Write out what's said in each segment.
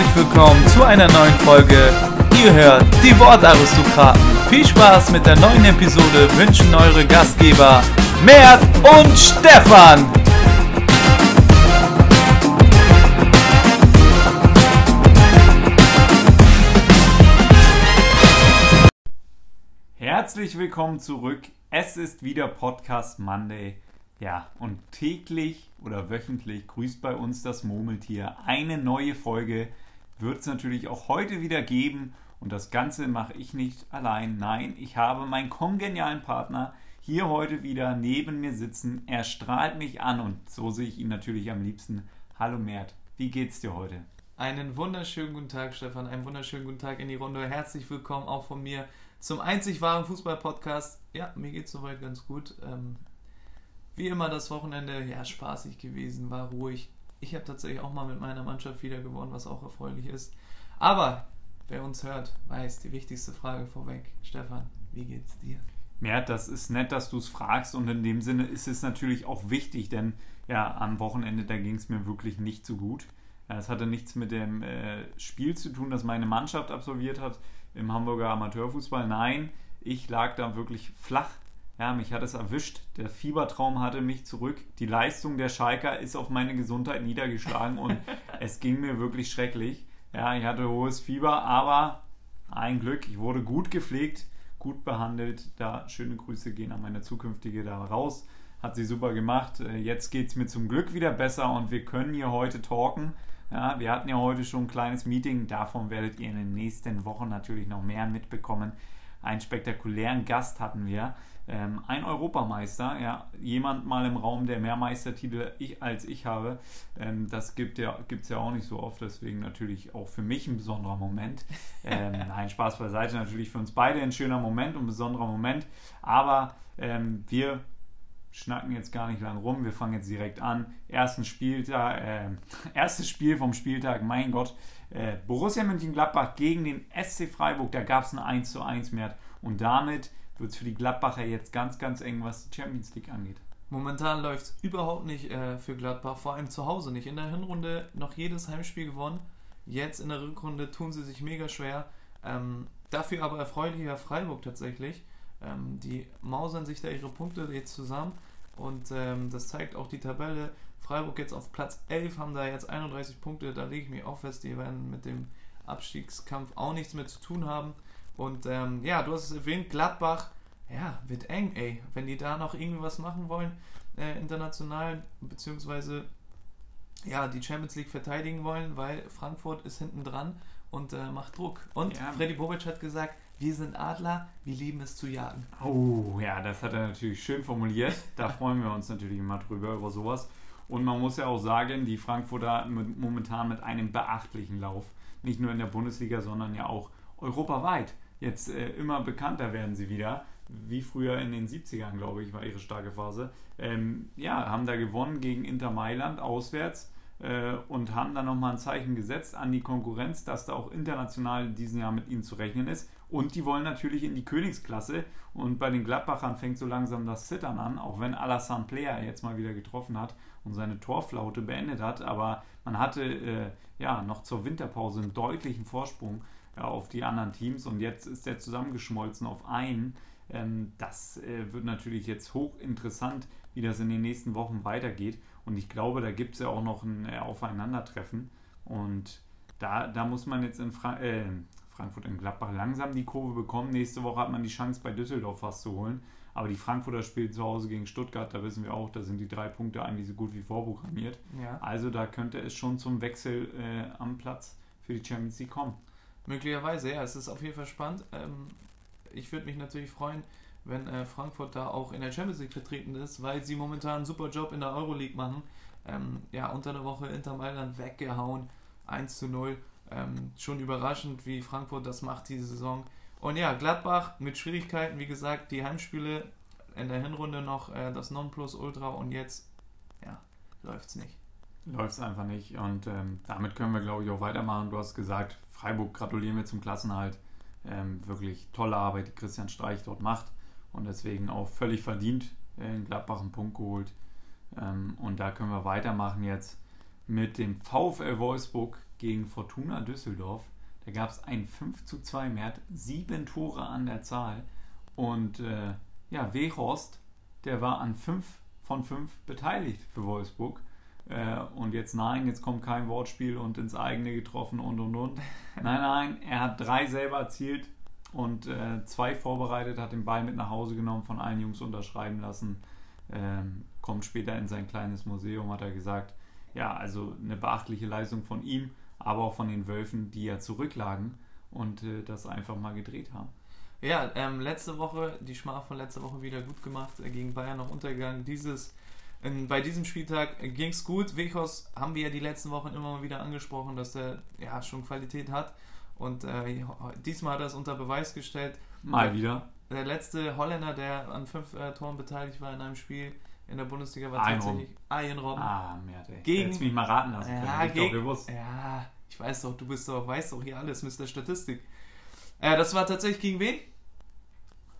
herzlich willkommen zu einer neuen Folge. Ihr hört die Wortaristokraten. Viel Spaß mit der neuen Episode wünschen eure Gastgeber Mert und Stefan. Herzlich willkommen zurück. Es ist wieder Podcast Monday. Ja, und täglich oder wöchentlich grüßt bei uns das Murmeltier. Eine neue Folge wird es natürlich auch heute wieder geben. Und das Ganze mache ich nicht allein. Nein, ich habe meinen kongenialen Partner hier heute wieder neben mir sitzen. Er strahlt mich an und so sehe ich ihn natürlich am liebsten. Hallo Mert, wie geht's dir heute? Einen wunderschönen guten Tag, Stefan. Einen wunderschönen guten Tag in die Runde. Herzlich willkommen auch von mir zum einzig wahren Fußball-Podcast. Ja, mir geht's soweit ganz gut. Ähm, wie immer das Wochenende, ja, spaßig gewesen, war ruhig. Ich habe tatsächlich auch mal mit meiner Mannschaft wieder gewonnen, was auch erfreulich ist. Aber wer uns hört, weiß die wichtigste Frage vorweg. Stefan, wie geht's dir? Ja, das ist nett, dass du es fragst und in dem Sinne ist es natürlich auch wichtig, denn ja, am Wochenende, da ging es mir wirklich nicht so gut. Es hatte nichts mit dem äh, Spiel zu tun, das meine Mannschaft absolviert hat im Hamburger Amateurfußball. Nein, ich lag da wirklich flach ja, mich hat es erwischt. Der Fiebertraum hatte mich zurück. Die Leistung der Schalker ist auf meine Gesundheit niedergeschlagen und es ging mir wirklich schrecklich. Ja, ich hatte hohes Fieber, aber ein Glück, ich wurde gut gepflegt, gut behandelt. Da schöne Grüße gehen an meine zukünftige da raus. Hat sie super gemacht. Äh, jetzt geht es mir zum Glück wieder besser und wir können hier heute talken. Ja, wir hatten ja heute schon ein kleines Meeting. Davon werdet ihr in den nächsten Wochen natürlich noch mehr mitbekommen. Einen spektakulären Gast hatten wir. Ähm, ein Europameister, ja, jemand mal im Raum, der mehr Meistertitel ich, als ich habe, ähm, das gibt es ja, ja auch nicht so oft, deswegen natürlich auch für mich ein besonderer Moment. Ähm, nein, Spaß beiseite, natürlich für uns beide ein schöner Moment und ein besonderer Moment, aber ähm, wir schnacken jetzt gar nicht lang rum, wir fangen jetzt direkt an. Ersten Spieltag, äh, erstes Spiel vom Spieltag, mein Gott, äh, Borussia Mönchengladbach gegen den SC Freiburg, da gab es ein 1 zu 1 mehr und damit wird es für die Gladbacher jetzt ganz, ganz eng, was die Champions League angeht. Momentan läuft es überhaupt nicht äh, für Gladbach, vor allem zu Hause nicht. In der Hinrunde noch jedes Heimspiel gewonnen. Jetzt in der Rückrunde tun sie sich mega schwer. Ähm, dafür aber erfreulicher Freiburg tatsächlich. Ähm, die mausern sich da ihre Punkte jetzt zusammen und ähm, das zeigt auch die Tabelle. Freiburg jetzt auf Platz 11, haben da jetzt 31 Punkte. Da lege ich mich auch fest, die werden mit dem Abstiegskampf auch nichts mehr zu tun haben. Und ähm, ja, du hast es erwähnt, Gladbach, ja, wird eng, ey. Wenn die da noch irgendwie was machen wollen, äh, international, beziehungsweise ja, die Champions League verteidigen wollen, weil Frankfurt ist hinten dran und äh, macht Druck. Und ja. Freddy Bobic hat gesagt, wir sind Adler, wir lieben es zu jagen. Oh, ja, das hat er natürlich schön formuliert. Da freuen wir uns natürlich immer drüber, über sowas. Und man muss ja auch sagen, die Frankfurter mit, momentan mit einem beachtlichen Lauf. Nicht nur in der Bundesliga, sondern ja auch europaweit jetzt äh, immer bekannter werden sie wieder. Wie früher in den 70ern, glaube ich, war ihre starke Phase. Ähm, ja, haben da gewonnen gegen Inter Mailand auswärts äh, und haben dann nochmal ein Zeichen gesetzt an die Konkurrenz, dass da auch international in diesem Jahr mit ihnen zu rechnen ist. Und die wollen natürlich in die Königsklasse. Und bei den Gladbachern fängt so langsam das Zittern an, auch wenn Alassane Player jetzt mal wieder getroffen hat und seine Torflaute beendet hat. Aber man hatte äh, ja noch zur Winterpause einen deutlichen Vorsprung auf die anderen Teams und jetzt ist der zusammengeschmolzen auf einen. Ähm, das äh, wird natürlich jetzt hochinteressant, wie das in den nächsten Wochen weitergeht. Und ich glaube, da gibt es ja auch noch ein äh, Aufeinandertreffen. Und da, da muss man jetzt in Fra äh, Frankfurt in Gladbach langsam die Kurve bekommen. Nächste Woche hat man die Chance, bei Düsseldorf was zu holen. Aber die Frankfurter spielen zu Hause gegen Stuttgart, da wissen wir auch, da sind die drei Punkte eigentlich so gut wie vorprogrammiert. Ja. Also da könnte es schon zum Wechsel äh, am Platz für die Champions League kommen. Möglicherweise, ja, es ist auf jeden Fall spannend. Ähm, ich würde mich natürlich freuen, wenn äh, Frankfurt da auch in der Champions League vertreten ist, weil sie momentan einen super Job in der Euroleague machen. Ähm, ja, unter der Woche Inter Mailand weggehauen, 1 zu 0. Ähm, schon überraschend, wie Frankfurt das macht diese Saison. Und ja, Gladbach mit Schwierigkeiten, wie gesagt, die Heimspiele in der Hinrunde noch äh, das Nonplusultra und jetzt, ja, läuft's nicht. Läuft's einfach nicht und ähm, damit können wir, glaube ich, auch weitermachen. Du hast gesagt, Freiburg gratulieren wir zum Klassenhalt. Ähm, wirklich tolle Arbeit, die Christian Streich dort macht und deswegen auch völlig verdient in Gladbach einen Punkt geholt. Ähm, und da können wir weitermachen jetzt mit dem VfL Wolfsburg gegen Fortuna Düsseldorf. Da gab es ein 5 zu 2 mehr, hat sieben Tore an der Zahl. Und äh, ja, Wehorst, der war an 5 von 5 beteiligt für Wolfsburg. Äh, und jetzt nein, jetzt kommt kein Wortspiel und ins eigene getroffen und und und. Nein, nein, er hat drei selber erzielt und äh, zwei vorbereitet, hat den Ball mit nach Hause genommen, von allen Jungs unterschreiben lassen. Ähm, kommt später in sein kleines Museum, hat er gesagt. Ja, also eine beachtliche Leistung von ihm, aber auch von den Wölfen, die ja zurücklagen und äh, das einfach mal gedreht haben. Ja, ähm, letzte Woche, die Schmach von letzter Woche wieder gut gemacht, äh, gegen Bayern noch untergegangen. Dieses, bei diesem Spieltag ging es gut. Wechos haben wir ja die letzten Wochen immer mal wieder angesprochen, dass er ja schon Qualität hat. Und äh, diesmal hat er es unter Beweis gestellt. Mal wieder. Der letzte Holländer, der an fünf äh, Toren beteiligt war in einem Spiel in der Bundesliga, war Einrom. tatsächlich Ian Robben. Ah, Merde. Gegen- Hättest mich mal raten lassen können. Ja, ich doch gegen, gewusst. ja, ich weiß doch, du bist doch, weißt doch hier alles, Mr. Statistik. Äh, das war tatsächlich gegen wen?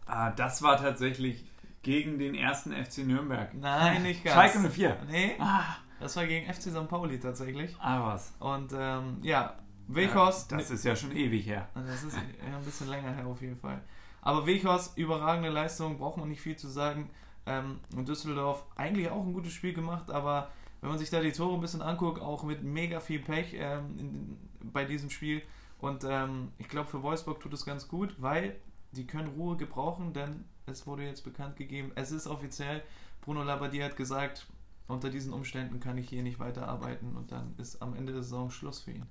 Ah, das war tatsächlich gegen den ersten FC Nürnberg. Nein, nicht ganz. Schalke 04. Nee, Ah, das war gegen FC St. Pauli tatsächlich. ah was. Und ähm, ja, Weghorst. Das ist ja schon ewig her. Das ist ja ein bisschen länger her auf jeden Fall. Aber Weghorst, überragende Leistung, braucht man nicht viel zu sagen. Ähm, und Düsseldorf eigentlich auch ein gutes Spiel gemacht, aber wenn man sich da die Tore ein bisschen anguckt, auch mit mega viel Pech ähm, in, bei diesem Spiel. Und ähm, ich glaube, für Wolfsburg tut es ganz gut, weil die können Ruhe gebrauchen, denn es wurde jetzt bekannt gegeben, es ist offiziell, Bruno Labbadia hat gesagt, unter diesen Umständen kann ich hier nicht weiterarbeiten und dann ist am Ende der Saison Schluss für ihn.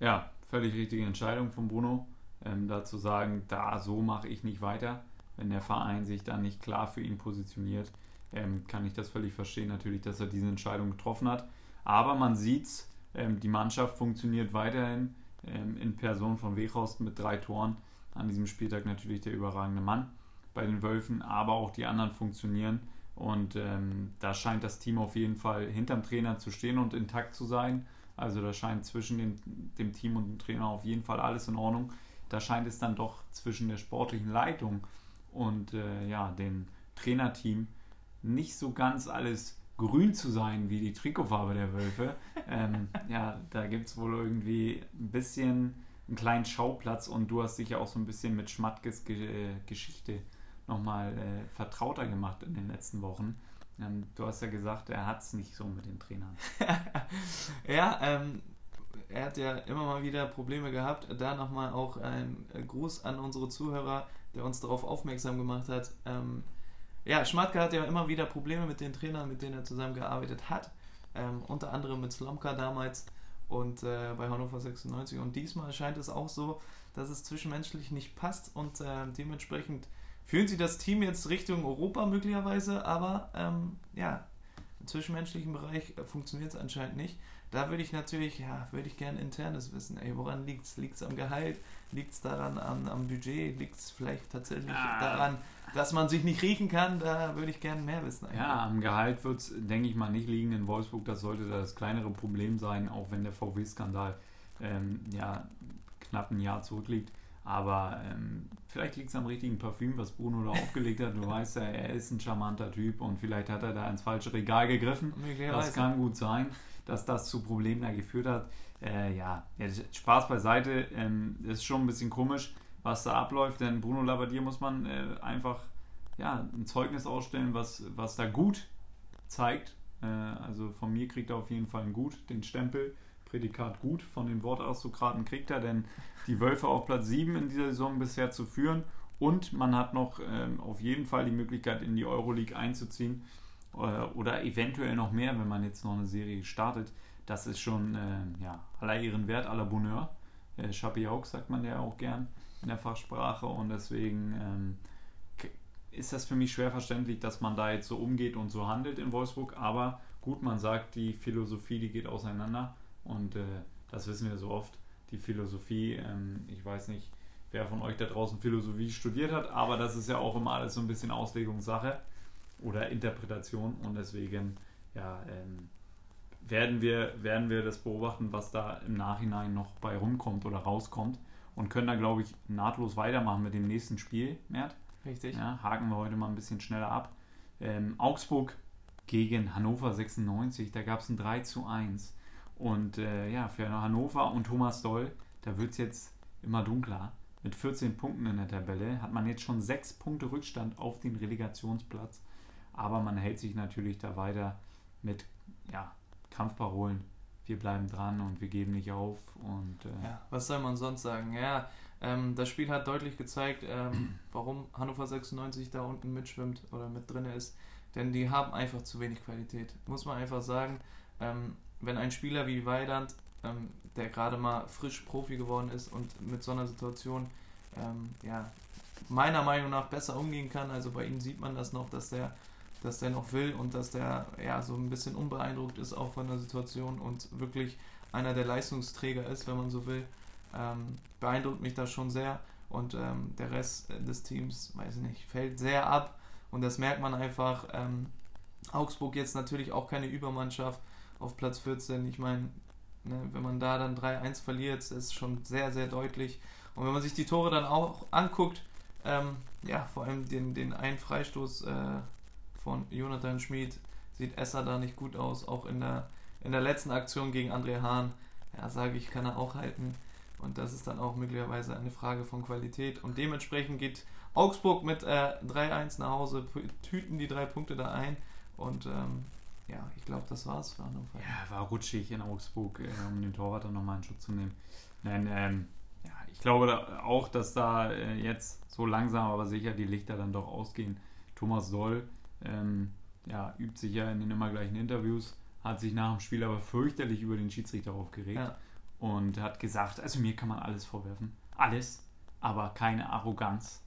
Ja, völlig richtige Entscheidung von Bruno, ähm, da zu sagen, da so mache ich nicht weiter. Wenn der Verein sich da nicht klar für ihn positioniert, ähm, kann ich das völlig verstehen, natürlich, dass er diese Entscheidung getroffen hat. Aber man sieht's, ähm, die Mannschaft funktioniert weiterhin ähm, in Person von Wechhorst mit drei Toren. An diesem Spieltag natürlich der überragende Mann bei den Wölfen, aber auch die anderen funktionieren. Und ähm, da scheint das Team auf jeden Fall hinterm Trainer zu stehen und intakt zu sein. Also da scheint zwischen den, dem Team und dem Trainer auf jeden Fall alles in Ordnung. Da scheint es dann doch zwischen der sportlichen Leitung und äh, ja, dem Trainerteam nicht so ganz alles grün zu sein wie die Trikotfarbe der Wölfe. ähm, ja, da gibt es wohl irgendwie ein bisschen einen kleinen Schauplatz und du hast dich ja auch so ein bisschen mit Schmatkes Ge Geschichte nochmal äh, vertrauter gemacht in den letzten Wochen. Ähm, du hast ja gesagt, er hat es nicht so mit den Trainern. ja, ähm, er hat ja immer mal wieder Probleme gehabt. Da nochmal auch ein äh, Gruß an unsere Zuhörer, der uns darauf aufmerksam gemacht hat. Ähm, ja, Schmatke hat ja immer wieder Probleme mit den Trainern, mit denen er zusammengearbeitet hat. Ähm, unter anderem mit Slomka damals und äh, bei Hannover 96. Und diesmal scheint es auch so, dass es zwischenmenschlich nicht passt und äh, dementsprechend führen sie das Team jetzt Richtung Europa möglicherweise, aber ähm, ja, im zwischenmenschlichen Bereich äh, funktioniert es anscheinend nicht. Da würde ich natürlich, ja, würde ich gerne internes wissen. Ey, woran liegt es? Liegt es am Gehalt? Liegt es daran an, am Budget? Liegt es vielleicht tatsächlich Ah. daran, dass man sich nicht riechen kann? Da würde ich gerne mehr wissen. eigentlich. Ja, am Gehalt wird es, denke ich mal, nicht liegen in Wolfsburg. Das sollte das kleinere Problem sein, auch wenn der VW-Skandal ähm, ja, knapp ein Jahr zurückliegt. Aber ähm, vielleicht liegt es am richtigen Parfüm, was Bruno da aufgelegt hat. Du weißt ja, er ist ein charmanter Typ und vielleicht hat er da ins falsche Regal gegriffen. Das kann gut sein, dass das zu Problemen da geführt hat. Äh, ja, ja, Spaß beiseite. Ähm, ist schon ein bisschen komisch, was da abläuft, denn Bruno Labbadia muss man äh, einfach ja, ein Zeugnis ausstellen, was, was da gut zeigt. Äh, also von mir kriegt er auf jeden Fall ein Gut, den Stempel. Prädikat gut von den Wortaristokraten kriegt er, denn die Wölfe auf Platz 7 in dieser Saison bisher zu führen und man hat noch ähm, auf jeden Fall die Möglichkeit in die Euroleague einzuziehen äh, oder eventuell noch mehr, wenn man jetzt noch eine Serie startet. Das ist schon äh, ja, aller Ehren wert, aller Bonheur. Äh, Chapiauk sagt man ja auch gern in der Fachsprache und deswegen ähm, ist das für mich schwer verständlich, dass man da jetzt so umgeht und so handelt in Wolfsburg. Aber gut, man sagt, die Philosophie, die geht auseinander und äh, das wissen wir so oft. Die Philosophie, ähm, ich weiß nicht, wer von euch da draußen Philosophie studiert hat, aber das ist ja auch immer alles so ein bisschen Auslegungssache oder Interpretation und deswegen ja, ähm, werden, wir, werden wir das beobachten, was da im Nachhinein noch bei rumkommt oder rauskommt und können da, glaube ich, nahtlos weitermachen mit dem nächsten Spiel, Mert. Richtig. Ja, haken wir heute mal ein bisschen schneller ab. Ähm, Augsburg gegen Hannover 96, da gab es ein 3 zu 1. Und äh, ja, für Hannover und Thomas Doll, da wird es jetzt immer dunkler. Mit 14 Punkten in der Tabelle hat man jetzt schon 6 Punkte Rückstand auf den Relegationsplatz. Aber man hält sich natürlich da weiter mit ja, Kampfparolen. Wir bleiben dran und wir geben nicht auf. Und, äh ja, was soll man sonst sagen? Ja, ähm, das Spiel hat deutlich gezeigt, ähm, warum Hannover 96 da unten mitschwimmt oder mit drin ist. Denn die haben einfach zu wenig Qualität. Muss man einfach sagen. Ähm, wenn ein Spieler wie Weidand, ähm, der gerade mal frisch Profi geworden ist und mit so einer Situation ähm, ja, meiner Meinung nach besser umgehen kann, also bei ihm sieht man das noch, dass der dass der noch will und dass der ja so ein bisschen unbeeindruckt ist auch von der Situation und wirklich einer der Leistungsträger ist, wenn man so will, ähm, beeindruckt mich das schon sehr und ähm, der Rest des Teams, weiß ich nicht, fällt sehr ab und das merkt man einfach. Ähm, Augsburg jetzt natürlich auch keine Übermannschaft auf Platz 14. Ich meine, ne, wenn man da dann 3-1 verliert, ist schon sehr, sehr deutlich. Und wenn man sich die Tore dann auch anguckt, ähm, ja, vor allem den, den einen Freistoß äh, von Jonathan Schmid sieht Esser da nicht gut aus. Auch in der, in der letzten Aktion gegen André Hahn, ja, sage ich, kann er auch halten. Und das ist dann auch möglicherweise eine Frage von Qualität. Und dementsprechend geht Augsburg mit äh, 3-1 nach Hause, tüten die drei Punkte da ein. Und ähm, ja, ich glaube, das war's für Hannover. Ja, war rutschig in Augsburg, äh, um den Torwart dann nochmal in Schutz zu nehmen. Nein, ähm, ja, ich glaube da auch, dass da äh, jetzt so langsam, aber sicher die Lichter dann doch ausgehen. Thomas Soll ähm, ja, übt sich ja in den immer gleichen Interviews, hat sich nach dem Spiel aber fürchterlich über den Schiedsrichter aufgeregt ja. und hat gesagt, also mir kann man alles vorwerfen, alles, aber keine Arroganz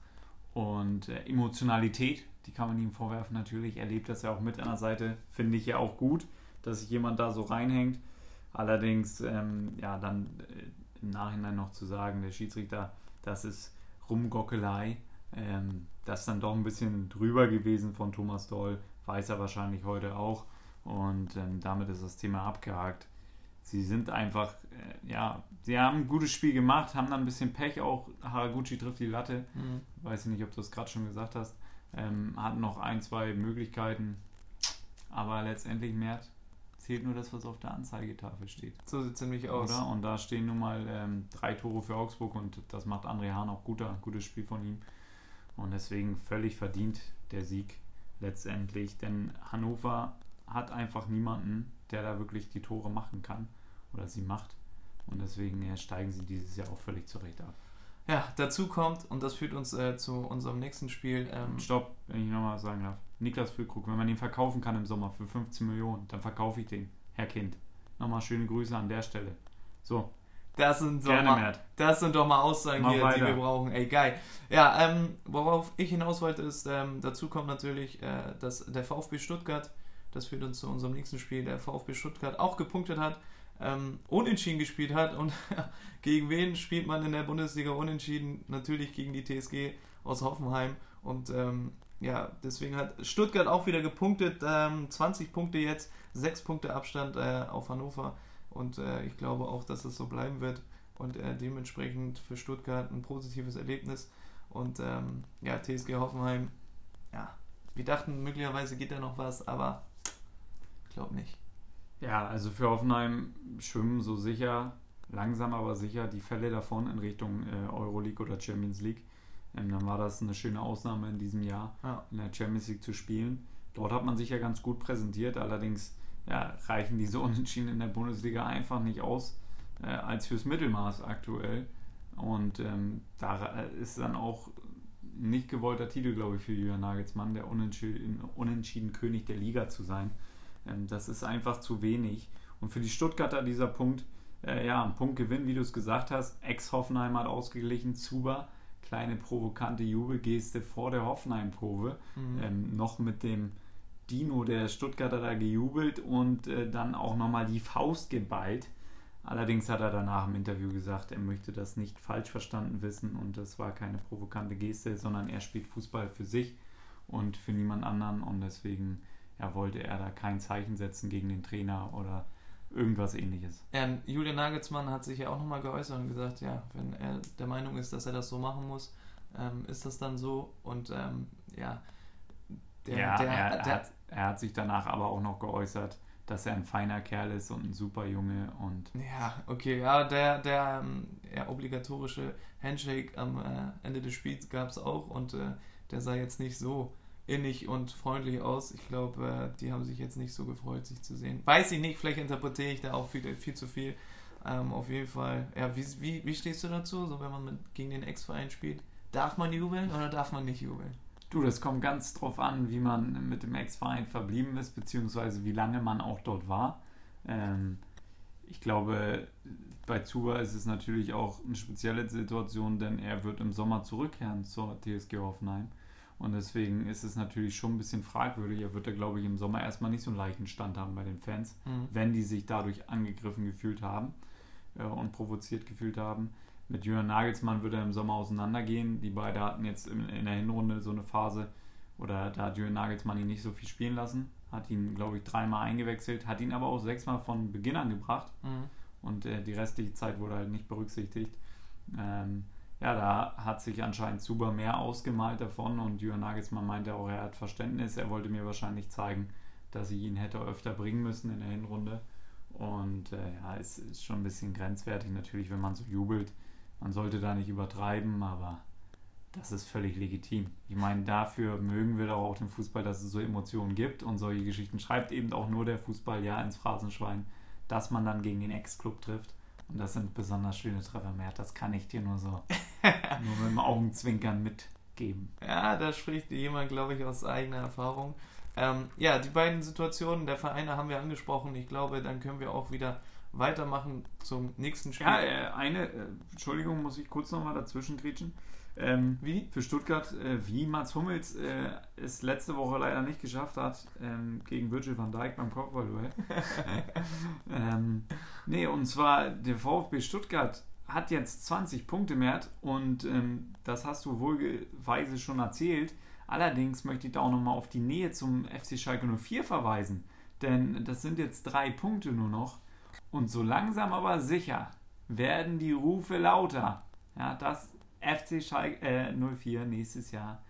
und äh, Emotionalität, die kann man ihm vorwerfen natürlich. Er lebt das ja auch mit an der Seite, finde ich ja auch gut, dass sich jemand da so reinhängt. Allerdings, ähm, ja, dann äh, im Nachhinein noch zu sagen, der Schiedsrichter, das ist Rumgockelei. Ähm, das ist dann doch ein bisschen drüber gewesen von Thomas Doll, weiß er wahrscheinlich heute auch. Und ähm, damit ist das Thema abgehakt. Sie sind einfach, äh, ja, sie haben ein gutes Spiel gemacht, haben dann ein bisschen Pech auch. Haraguchi trifft die Latte. Mhm. Weiß ich nicht, ob du es gerade schon gesagt hast. Ähm, hatten noch ein, zwei Möglichkeiten. Aber letztendlich mehr zählt nur das, was auf der Anzeigetafel steht. So sieht es nämlich aus. Oder? Und da stehen nun mal ähm, drei Tore für Augsburg und das macht André Hahn auch guter, gutes Spiel von ihm. Und deswegen völlig verdient der Sieg letztendlich, denn Hannover hat einfach niemanden, der da wirklich die Tore machen kann oder sie macht. Und deswegen ja, steigen sie dieses Jahr auch völlig zurecht ab. Ja, dazu kommt, und das führt uns äh, zu unserem nächsten Spiel. Ähm Stopp, wenn ich nochmal sagen darf. Niklas Füllkrug, wenn man den verkaufen kann im Sommer für 15 Millionen, dann verkaufe ich den, Herr Kind. Nochmal schöne Grüße an der Stelle. So, das sind, so mal, das sind doch mal Aussagen hier, die wir brauchen. Ey, geil. Ja, ähm, worauf ich hinaus wollte, ist, ähm, dazu kommt natürlich, äh, dass der VfB Stuttgart, das führt uns zu unserem nächsten Spiel, der VfB Stuttgart auch gepunktet hat, ähm, unentschieden gespielt hat. Und gegen wen spielt man in der Bundesliga unentschieden? Natürlich gegen die TSG aus Hoffenheim. Und ähm, ja, deswegen hat Stuttgart auch wieder gepunktet. 20 ähm, Punkte jetzt, 6 Punkte Abstand äh, auf Hannover. Und äh, ich glaube auch, dass es so bleiben wird und äh, dementsprechend für Stuttgart ein positives Erlebnis. Und ähm, ja, TSG Hoffenheim, ja, wir dachten, möglicherweise geht da noch was, aber ich glaube nicht. Ja, also für Hoffenheim schwimmen so sicher, langsam aber sicher die Fälle davon in Richtung äh, Euroleague oder Champions League. Ähm, dann war das eine schöne Ausnahme in diesem Jahr, ja. in der Champions League zu spielen. Dort hat man sich ja ganz gut präsentiert, allerdings ja, reichen diese Unentschieden in der Bundesliga einfach nicht aus äh, als fürs Mittelmaß aktuell. Und ähm, da ist dann auch nicht gewollter Titel, glaube ich, für Julian Nagelsmann, der Unentschieden, Unentschieden König der Liga zu sein. Ähm, das ist einfach zu wenig. Und für die Stuttgarter dieser Punkt, äh, ja, ein Punktgewinn, wie du es gesagt hast. Ex-Hoffenheim hat ausgeglichen, Zuber, kleine provokante Jubelgeste vor der Hoffenheim-Kurve. Mhm. Ähm, noch mit dem Dino, der Stuttgarter, da gejubelt und äh, dann auch nochmal die Faust geballt. Allerdings hat er danach im Interview gesagt, er möchte das nicht falsch verstanden wissen und das war keine provokante Geste, sondern er spielt Fußball für sich und für niemand anderen und deswegen ja, wollte er da kein Zeichen setzen gegen den Trainer oder irgendwas ähnliches. Ja, Julian Nagelsmann hat sich ja auch nochmal geäußert und gesagt, ja, wenn er der Meinung ist, dass er das so machen muss, ähm, ist das dann so und ähm, ja, der, ja, der, er, der, hat, er hat sich danach aber auch noch geäußert, dass er ein feiner Kerl ist und ein super Junge und Ja, okay, ja, der, der ähm, ja, obligatorische Handshake am äh, Ende des Spiels gab es auch und äh, der sah jetzt nicht so innig und freundlich aus. Ich glaube, äh, die haben sich jetzt nicht so gefreut, sich zu sehen. Weiß ich nicht, vielleicht interpretiere ich da auch viel, viel zu viel. Ähm, auf jeden Fall, ja, wie, wie, wie stehst du dazu, so wenn man mit, gegen den Ex-Verein spielt? Darf man jubeln oder darf man nicht jubeln? Du, das kommt ganz drauf an, wie man mit dem Ex-Verein verblieben ist, beziehungsweise wie lange man auch dort war. Ähm, ich glaube, bei Zuba ist es natürlich auch eine spezielle Situation, denn er wird im Sommer zurückkehren zur TSG Hoffenheim. Und deswegen ist es natürlich schon ein bisschen fragwürdig. Er wird da, glaube ich, im Sommer erstmal nicht so einen leichten Stand haben bei den Fans, Mhm. wenn die sich dadurch angegriffen gefühlt haben äh, und provoziert gefühlt haben. Mit Jürgen Nagelsmann wird er im Sommer auseinandergehen. Die beiden hatten jetzt in, in der Hinrunde so eine Phase, oder da hat Jürgen Nagelsmann ihn nicht so viel spielen lassen. Hat ihn, glaube ich, dreimal eingewechselt, hat ihn aber auch sechsmal von Beginn an gebracht Mhm. und äh, die restliche Zeit wurde halt nicht berücksichtigt. Ähm, ja, da hat sich anscheinend Zuber mehr ausgemalt davon und Jürgen Nagelsmann meinte auch, er hat Verständnis. Er wollte mir wahrscheinlich zeigen, dass ich ihn hätte öfter bringen müssen in der Hinrunde. Und äh, ja, es ist schon ein bisschen grenzwertig natürlich, wenn man so jubelt. Man sollte da nicht übertreiben, aber das ist völlig legitim. Ich meine, dafür mögen wir doch auch den Fußball, dass es so Emotionen gibt und solche Geschichten schreibt eben auch nur der Fußball ja ins Phrasenschwein, dass man dann gegen den Ex-Club trifft. Und das sind besonders schöne Treffer mehr. Das kann ich dir nur so nur mit dem Augenzwinkern mitgeben. Ja, da spricht jemand, glaube ich, aus eigener Erfahrung. Ähm, ja, die beiden Situationen der Vereine haben wir angesprochen. Ich glaube, dann können wir auch wieder weitermachen zum nächsten Spiel. Ja, äh, eine, äh, Entschuldigung, muss ich kurz nochmal dazwischen grätschen. Ähm, Wie? für Stuttgart, äh, wie Mats Hummels äh, es letzte Woche leider nicht geschafft hat, ähm, gegen Virgil van Dijk beim Kopfballduell. ähm, nee, und zwar der VfB Stuttgart hat jetzt 20 Punkte mehr und ähm, das hast du wohlweise schon erzählt. Allerdings möchte ich da auch nochmal auf die Nähe zum FC Schalke 04 verweisen, denn das sind jetzt drei Punkte nur noch und so langsam aber sicher werden die Rufe lauter. Ja, dass FC Schalke äh, 04 nächstes Jahr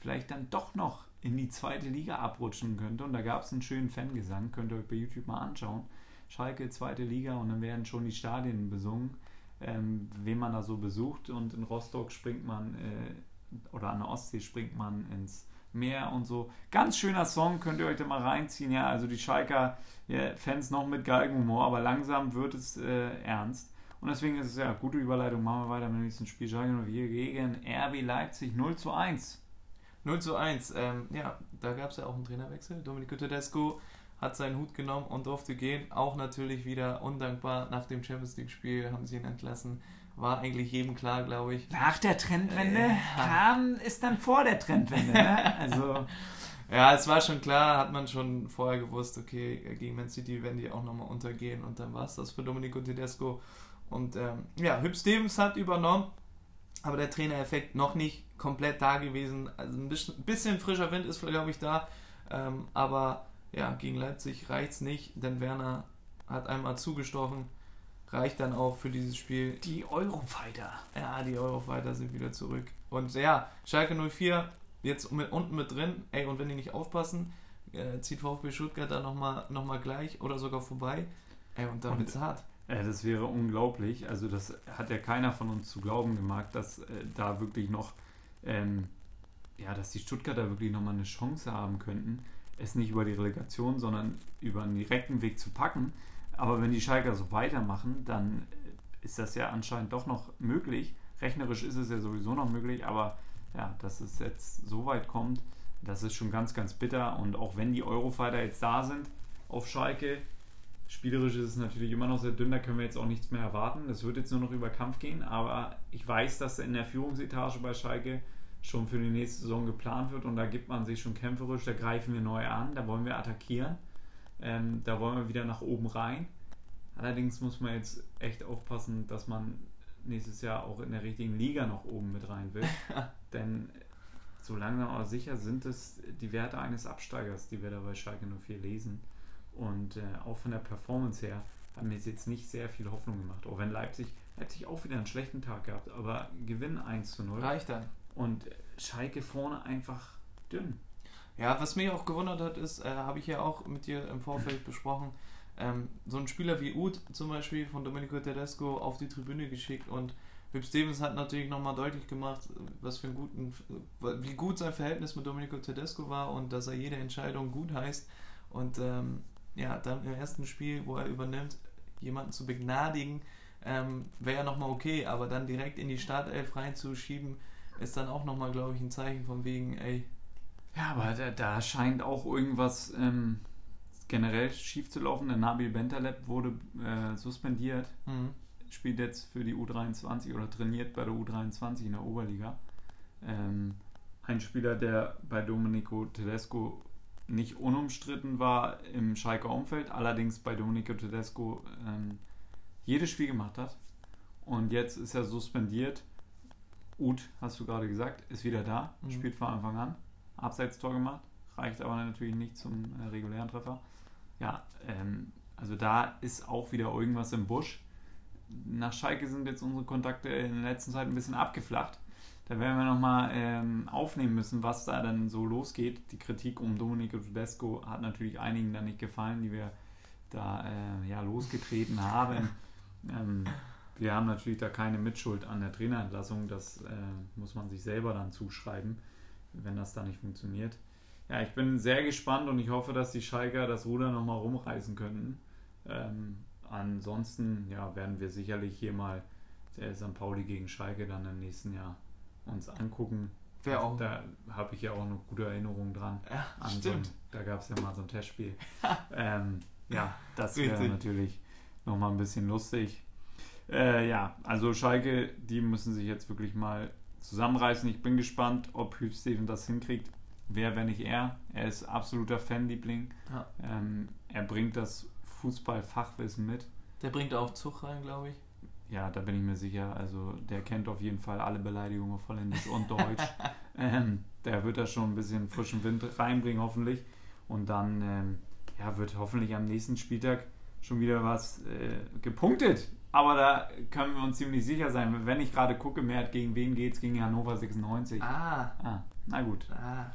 vielleicht dann doch noch in die zweite Liga abrutschen könnte. Und da gab es einen schönen Fangesang, könnt ihr euch bei YouTube mal anschauen. Schalke, zweite Liga und dann werden schon die Stadien besungen, ähm, wen man da so besucht. Und in Rostock springt man, äh, oder an der Ostsee springt man ins Meer und so. Ganz schöner Song, könnt ihr euch da mal reinziehen. Ja, also die Schalker ja, Fans noch mit Galgenhumor, aber langsam wird es äh, ernst. Und deswegen ist es ja gute Überleitung. Machen wir weiter mit dem nächsten Spiel. Schalke 04 gegen RB Leipzig 0 zu 1. 0 zu 1. Ähm, ja, da gab es ja auch einen Trainerwechsel. Domenico Tedesco hat seinen Hut genommen und durfte gehen. Auch natürlich wieder undankbar. Nach dem Champions League-Spiel haben sie ihn entlassen. War eigentlich jedem klar, glaube ich. Nach der Trendwende Äh, kam, ist dann vor der Trendwende. Ne? Also, Ja, es war schon klar, hat man schon vorher gewusst, okay, gegen Man City werden die auch nochmal untergehen und dann war es das für Domenico Tedesco. Und ähm, ja, Hüb Stevens hat übernommen, aber der Trainereffekt noch nicht komplett da gewesen. Also ein bisschen, bisschen frischer Wind ist, glaube ich, da. Ähm, aber ja, gegen Leipzig reicht es nicht, denn Werner hat einmal zugestochen. Reicht dann auch für dieses Spiel. die Eurofighter. Ja, die Eurofighter sind wieder zurück. Und ja, Schalke 04 jetzt mit, unten mit drin. Ey, und wenn die nicht aufpassen, äh, zieht VfB Stuttgart da nochmal noch mal gleich oder sogar vorbei. Ey, und dann Und- wird's hart. Ja, das wäre unglaublich. Also das hat ja keiner von uns zu glauben gemacht, dass äh, da wirklich noch, ähm, ja, dass die Stuttgarter wirklich nochmal eine Chance haben könnten, es nicht über die Relegation, sondern über einen direkten Weg zu packen. Aber wenn die Schalker so weitermachen, dann ist das ja anscheinend doch noch möglich. Rechnerisch ist es ja sowieso noch möglich, aber ja, dass es jetzt so weit kommt, das ist schon ganz, ganz bitter. Und auch wenn die Eurofighter jetzt da sind auf Schalke, Spielerisch ist es natürlich immer noch sehr dünn, da können wir jetzt auch nichts mehr erwarten. Das wird jetzt nur noch über Kampf gehen, aber ich weiß, dass in der Führungsetage bei Schalke schon für die nächste Saison geplant wird und da gibt man sich schon kämpferisch, da greifen wir neu an, da wollen wir attackieren, ähm, da wollen wir wieder nach oben rein. Allerdings muss man jetzt echt aufpassen, dass man nächstes Jahr auch in der richtigen Liga noch oben mit rein will, denn so langsam aber sicher sind es die Werte eines Absteigers, die wir da bei Schalke 04 lesen. Und äh, auch von der Performance her hat mir jetzt nicht sehr viel Hoffnung gemacht. Auch wenn Leipzig, Leipzig auch wieder einen schlechten Tag gehabt, aber Gewinn 1 zu 0. Reicht dann. Und Schalke vorne einfach dünn. Ja, was mich auch gewundert hat, ist, äh, habe ich ja auch mit dir im Vorfeld besprochen, ähm, so ein Spieler wie Ud zum Beispiel von Domenico Tedesco auf die Tribüne geschickt und Wip Stevens hat natürlich nochmal deutlich gemacht, was für einen guten, wie gut sein Verhältnis mit Domenico Tedesco war und dass er jede Entscheidung gut heißt. Und ähm, ja, dann im ersten Spiel, wo er übernimmt, jemanden zu begnadigen, ähm, wäre ja nochmal okay, aber dann direkt in die Startelf reinzuschieben, ist dann auch nochmal, glaube ich, ein Zeichen von wegen, ey. Ja, aber da, da scheint auch irgendwas ähm, generell schief zu laufen. Der Nabil Bentaleb wurde äh, suspendiert. Mhm spielt jetzt für die U23 oder trainiert bei der U23 in der Oberliga. Ähm, ein Spieler, der bei Domenico Tedesco nicht unumstritten war im Schalker Umfeld, allerdings bei Domenico Tedesco ähm, jedes Spiel gemacht hat. Und jetzt ist er suspendiert. Uth, hast du gerade gesagt, ist wieder da, mhm. spielt von Anfang an. Abseitstor gemacht, reicht aber natürlich nicht zum äh, regulären Treffer. Ja, ähm, also da ist auch wieder irgendwas im Busch nach Schalke sind jetzt unsere Kontakte in der letzten Zeit ein bisschen abgeflacht. Da werden wir nochmal ähm, aufnehmen müssen, was da dann so losgeht. Die Kritik um Domenico Tedesco hat natürlich einigen da nicht gefallen, die wir da äh, ja, losgetreten haben. ähm, wir haben natürlich da keine Mitschuld an der Trainerentlassung. Das äh, muss man sich selber dann zuschreiben, wenn das da nicht funktioniert. Ja, ich bin sehr gespannt und ich hoffe, dass die Schalker das Ruder nochmal rumreißen könnten. Ähm, ansonsten ja, werden wir sicherlich hier mal der St. Pauli gegen Schalke dann im nächsten Jahr uns angucken. Wer auch. Da habe ich ja auch noch gute Erinnerungen dran. Ja, stimmt. So, da gab es ja mal so ein Testspiel. ähm, ja, das wäre natürlich nochmal ein bisschen lustig. Äh, ja, also Schalke, die müssen sich jetzt wirklich mal zusammenreißen. Ich bin gespannt, ob Hüb Steven das hinkriegt. Wer, wenn nicht er? Er ist absoluter Fanliebling. Ja. Ähm, er bringt das Fußballfachwissen mit. Der bringt auch Zug rein, glaube ich. Ja, da bin ich mir sicher. Also der kennt auf jeden Fall alle Beleidigungen auf Holländisch und Deutsch. ähm, der wird da schon ein bisschen frischen Wind reinbringen, hoffentlich. Und dann ähm, ja, wird hoffentlich am nächsten Spieltag schon wieder was äh, gepunktet. Aber da können wir uns ziemlich sicher sein. Wenn ich gerade gucke, mehr gegen wen geht es? Gegen Hannover 96. Ah. ah na gut. Ah.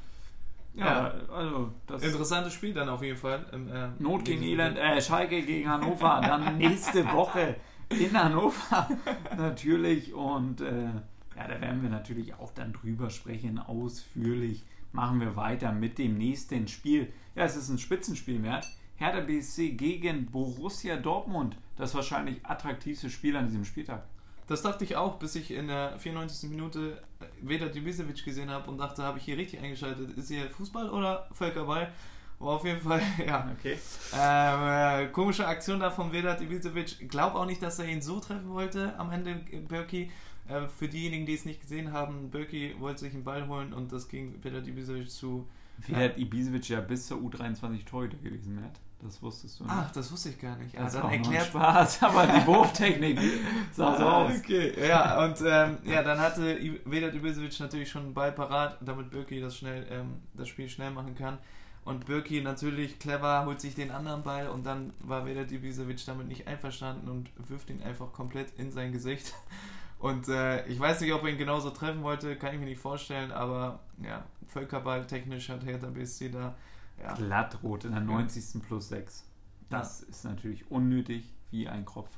Ja, ja, also das interessantes Spiel dann auf jeden Fall. Im, äh, Not gegen Elend, äh, Schalke gegen Hannover, dann nächste Woche in Hannover natürlich und äh, ja, da werden wir natürlich auch dann drüber sprechen, ausführlich. Machen wir weiter mit dem nächsten Spiel. Ja, es ist ein Spitzenspiel wert. Hertha BSC gegen Borussia Dortmund. Das wahrscheinlich attraktivste Spiel an diesem Spieltag. Das dachte ich auch, bis ich in der 94. Minute Vedat Ibisevic gesehen habe und dachte, habe ich hier richtig eingeschaltet? Ist hier Fußball oder Völkerball? War auf jeden Fall, ja. Okay. Ähm, äh, komische Aktion da von Vedat Ibisevic. Glaub auch nicht, dass er ihn so treffen wollte am Ende, Birki. Äh, für diejenigen, die es nicht gesehen haben, Birki wollte sich einen Ball holen und das ging Vedat Ibisevic zu. Vedat Ibisevic ja bis zur U23 Torhüter gewesen, Matt. Das wusstest du nicht. Ach, das wusste ich gar nicht. Das ah, dann erklärt Spaß, aber die Wurftechnik sah so aus. Okay, ja, und ähm, ja, dann hatte Vedat Ibisevic natürlich schon einen Ball parat, damit Birki das, schnell, ähm, das Spiel schnell machen kann. Und Birki natürlich clever, holt sich den anderen Ball und dann war Vedat Ibisevic damit nicht einverstanden und wirft ihn einfach komplett in sein Gesicht. Und äh, ich weiß nicht, ob er ihn genauso treffen wollte, kann ich mir nicht vorstellen, aber ja, Völkerball technisch hat Hertha BSC da ja. Glattrot in der 90. plus 6. Das ja. ist natürlich unnötig wie ein Kropf.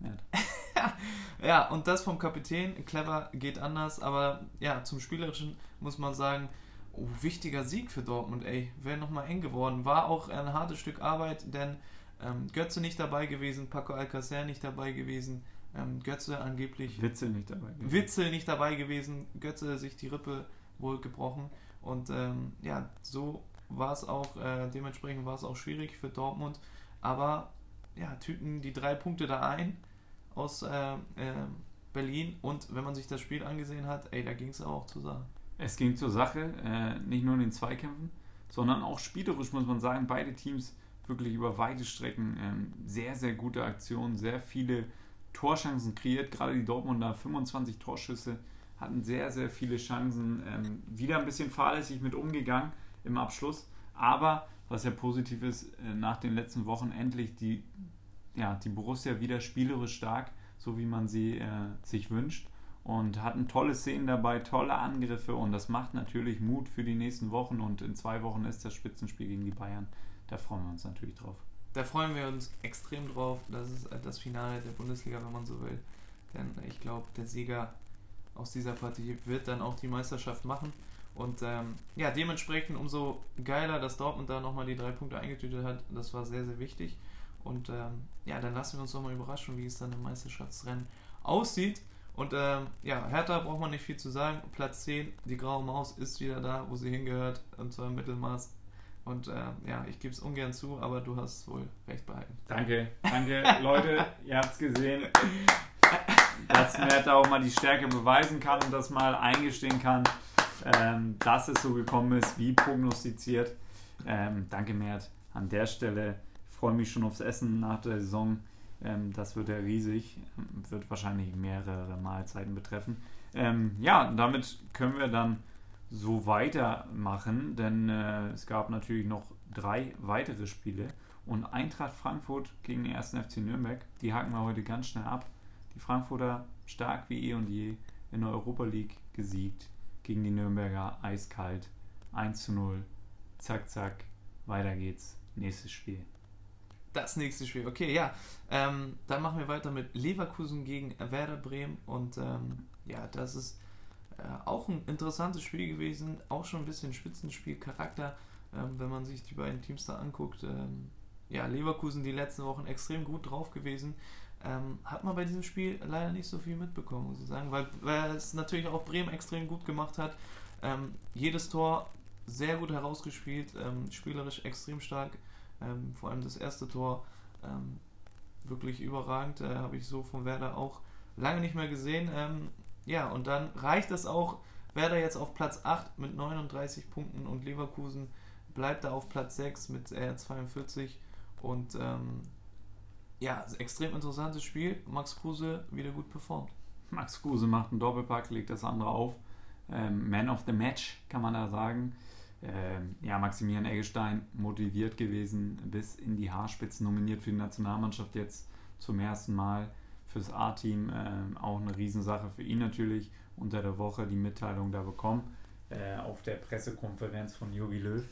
ja, und das vom Kapitän. Clever geht anders, aber ja, zum Spielerischen muss man sagen, oh, wichtiger Sieg für Dortmund, ey. Wäre nochmal eng geworden. War auch ein hartes Stück Arbeit, denn ähm, Götze nicht dabei gewesen, Paco Alcacer nicht dabei gewesen, ähm, Götze angeblich. Witzel nicht dabei gewesen. Witzel nicht dabei gewesen, Götze sich die Rippe wohl gebrochen. Und ähm, ja, so war es auch, äh, dementsprechend war es auch schwierig für Dortmund. Aber ja, tüten die drei Punkte da ein aus äh, äh, Berlin und wenn man sich das Spiel angesehen hat, ey, da ging es auch zur Sache. Es ging zur Sache, äh, nicht nur in den Zweikämpfen, sondern auch spielerisch muss man sagen, beide Teams wirklich über weite Strecken ähm, sehr, sehr gute Aktionen, sehr viele Torchancen kreiert. Gerade die Dortmunder 25 Torschüsse hatten sehr, sehr viele Chancen. Ähm, wieder ein bisschen fahrlässig mit umgegangen im Abschluss. Aber was ja positiv ist, äh, nach den letzten Wochen endlich die, ja, die Borussia wieder spielerisch stark, so wie man sie äh, sich wünscht. und hatten tolle Szenen dabei, tolle Angriffe und das macht natürlich Mut für die nächsten Wochen und in zwei Wochen ist das Spitzenspiel gegen die Bayern. Da freuen wir uns natürlich drauf. Da freuen wir uns extrem drauf. Das ist das Finale der Bundesliga, wenn man so will. Denn ich glaube, der Sieger aus dieser Partie wird dann auch die Meisterschaft machen. Und ähm, ja, dementsprechend umso geiler, dass Dortmund da nochmal die drei Punkte eingetütet hat. Das war sehr, sehr wichtig. Und ähm, ja, dann lassen wir uns nochmal überraschen, wie es dann im Meisterschaftsrennen aussieht. Und ähm, ja, Hertha braucht man nicht viel zu sagen. Platz 10, die graue Maus ist wieder da, wo sie hingehört, und zwar im Mittelmaß. Und äh, ja, ich gebe es ungern zu, aber du hast wohl recht behalten. Danke, danke, Leute, ihr habt es gesehen, dass Mert auch mal die Stärke beweisen kann und das mal eingestehen kann, ähm, dass es so gekommen ist, wie prognostiziert. Ähm, danke, Mert, an der Stelle. Ich freue mich schon aufs Essen nach der Saison. Ähm, das wird ja riesig, wird wahrscheinlich mehrere Mahlzeiten betreffen. Ähm, ja, damit können wir dann so weitermachen, denn äh, es gab natürlich noch drei weitere Spiele und Eintracht Frankfurt gegen den 1. FC Nürnberg, die haken wir heute ganz schnell ab. Die Frankfurter stark wie eh und je in der Europa League gesiegt gegen die Nürnberger eiskalt 1 zu 0. Zack, zack, weiter geht's. Nächstes Spiel. Das nächste Spiel, okay, ja. Ähm, dann machen wir weiter mit Leverkusen gegen Werder Bremen und ähm, ja, das ist äh, auch ein interessantes Spiel gewesen, auch schon ein bisschen Spitzenspielcharakter, ähm, wenn man sich die beiden Teams da anguckt. Ähm, ja, Leverkusen die letzten Wochen extrem gut drauf gewesen. Ähm, hat man bei diesem Spiel leider nicht so viel mitbekommen, muss ich sagen, weil, weil es natürlich auch Bremen extrem gut gemacht hat. Ähm, jedes Tor sehr gut herausgespielt, ähm, spielerisch extrem stark. Ähm, vor allem das erste Tor ähm, wirklich überragend, äh, habe ich so von Werder auch lange nicht mehr gesehen. Ähm, ja, und dann reicht es auch. Werder jetzt auf Platz 8 mit 39 Punkten und Leverkusen bleibt da auf Platz 6 mit äh, 42. Und ja, extrem interessantes Spiel. Max Kruse wieder gut performt. Max Kruse macht einen Doppelpack, legt das andere auf. Ähm, Man of the Match, kann man da sagen. Ähm, ja, Maximilian Eggestein motiviert gewesen, bis in die Haarspitzen nominiert für die Nationalmannschaft jetzt zum ersten Mal fürs A-Team. Ähm, auch eine Riesensache für ihn natürlich. Unter der Woche die Mitteilung da bekommen äh, auf der Pressekonferenz von Jogi Löw.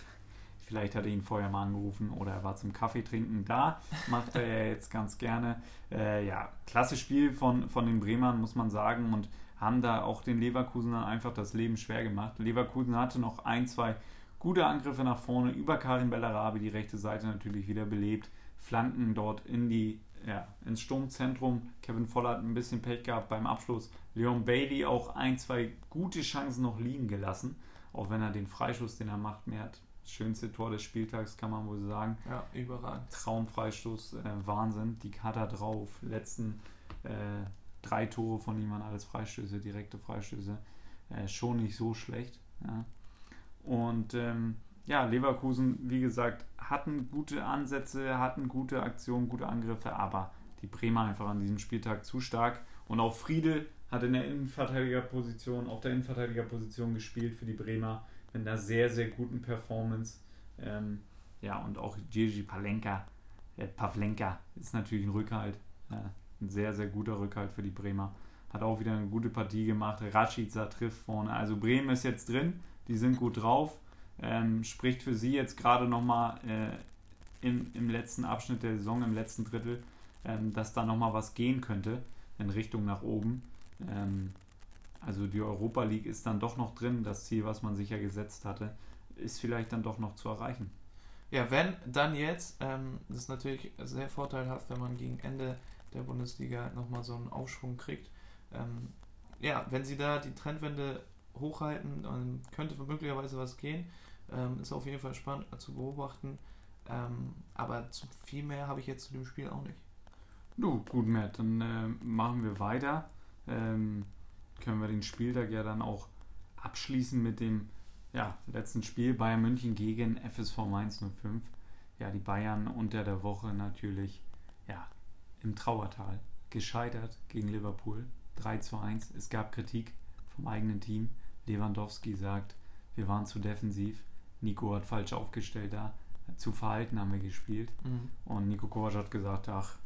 Vielleicht hat er ihn vorher mal angerufen oder er war zum Kaffee trinken da. Macht er ja jetzt ganz gerne. Äh, ja, klasse Spiel von, von den Bremern, muss man sagen. Und haben da auch den Leverkusenern einfach das Leben schwer gemacht. Leverkusen hatte noch ein, zwei gute Angriffe nach vorne über Karim Bellarabi, die rechte Seite natürlich wieder belebt. Flanken dort in die, ja, ins Sturmzentrum. Kevin Voller hat ein bisschen Pech gehabt beim Abschluss. Leon Bailey auch ein, zwei gute Chancen noch liegen gelassen. Auch wenn er den Freischuss, den er macht, mehr hat schönste Tor des Spieltags, kann man wohl sagen. Ja, überragend. Traumfreistoß, äh, Wahnsinn. Die hat er drauf. Letzten äh, drei Tore von ihm waren alles Freistöße, direkte Freistöße. Äh, schon nicht so schlecht. Ja. Und ähm, ja, Leverkusen, wie gesagt, hatten gute Ansätze, hatten gute Aktionen, gute Angriffe, aber die Bremer einfach an diesem Spieltag zu stark. Und auch Friedel hat in der Innenverteidigerposition, auf der Innenverteidigerposition gespielt für die Bremer mit einer sehr, sehr guten Performance. Ähm, ja, und auch Gigi Palenka, äh, Pavlenka ist natürlich ein Rückhalt. Äh, ein sehr, sehr guter Rückhalt für die Bremer. Hat auch wieder eine gute Partie gemacht. Rashica trifft vorne. Also Bremen ist jetzt drin. Die sind gut drauf. Ähm, spricht für sie jetzt gerade nochmal äh, im, im letzten Abschnitt der Saison, im letzten Drittel, ähm, dass da nochmal was gehen könnte in Richtung nach oben. Ähm, also die Europa League ist dann doch noch drin. Das Ziel, was man sich ja gesetzt hatte, ist vielleicht dann doch noch zu erreichen. Ja, wenn, dann jetzt. Ähm, das ist natürlich sehr vorteilhaft, wenn man gegen Ende der Bundesliga nochmal so einen Aufschwung kriegt. Ähm, ja, wenn sie da die Trendwende hochhalten, dann könnte möglicherweise was gehen. Ähm, ist auf jeden Fall spannend zu beobachten. Ähm, aber zu viel mehr habe ich jetzt zu dem Spiel auch nicht. Du, gut, Matt, dann äh, machen wir weiter. Ähm, können wir den Spieltag ja dann auch abschließen mit dem ja, letzten Spiel Bayern München gegen FSV Mainz 05. Ja, die Bayern unter der Woche natürlich ja, im Trauertal gescheitert gegen Liverpool 3 zu 1. Es gab Kritik vom eigenen Team. Lewandowski sagt, wir waren zu defensiv. Nico hat falsch aufgestellt da. Zu verhalten haben wir gespielt. Mhm. Und Nico Kovac hat gesagt, ach,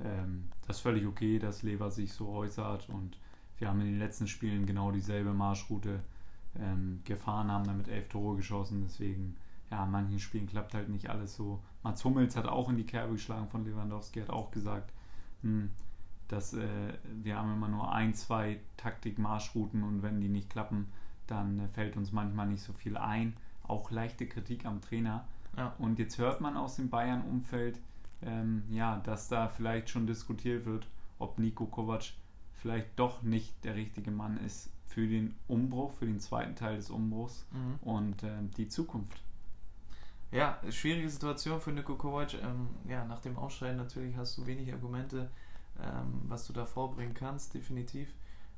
ähm, das ist völlig okay, dass Lever sich so äußert und wir haben in den letzten Spielen genau dieselbe Marschroute ähm, gefahren, haben damit elf Tore geschossen. Deswegen, ja, in manchen Spielen klappt halt nicht alles so. Mats Hummels hat auch in die Kerbe geschlagen von Lewandowski, hat auch gesagt, hm, dass äh, wir haben immer nur ein, zwei Taktik-Marschrouten und wenn die nicht klappen, dann äh, fällt uns manchmal nicht so viel ein. Auch leichte Kritik am Trainer. Ja. Und jetzt hört man aus dem Bayern-Umfeld, ähm, ja, dass da vielleicht schon diskutiert wird, ob Nico Kovac vielleicht doch nicht der richtige Mann ist für den Umbruch, für den zweiten Teil des Umbruchs mhm. und äh, die Zukunft. Ja, schwierige Situation für Nico Kovac. Ähm, ja, nach dem Ausscheiden natürlich hast du wenig Argumente, ähm, was du da vorbringen kannst, definitiv.